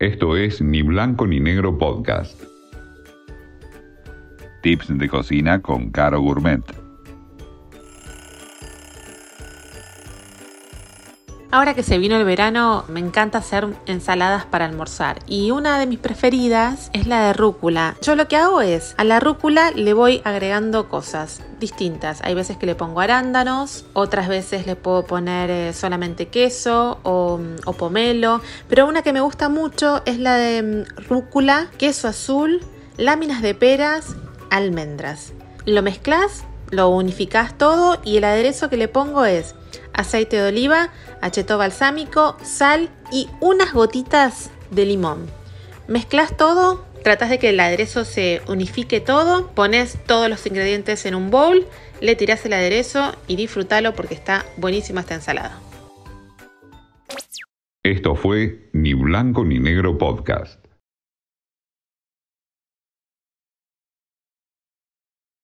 Esto es Ni Blanco ni Negro Podcast. Tips de cocina con Caro Gourmet. Ahora que se vino el verano, me encanta hacer ensaladas para almorzar y una de mis preferidas es la de rúcula. Yo lo que hago es, a la rúcula le voy agregando cosas distintas. Hay veces que le pongo arándanos, otras veces le puedo poner eh, solamente queso o, o pomelo, pero una que me gusta mucho es la de mm, rúcula, queso azul, láminas de peras, almendras. Lo mezclas, lo unificas todo y el aderezo que le pongo es aceite de oliva, acheto balsámico, sal y unas gotitas de limón. Mezclas todo, tratas de que el aderezo se unifique todo, pones todos los ingredientes en un bowl, le tiras el aderezo y disfrútalo porque está buenísima esta ensalada. Esto fue Ni Blanco ni Negro Podcast.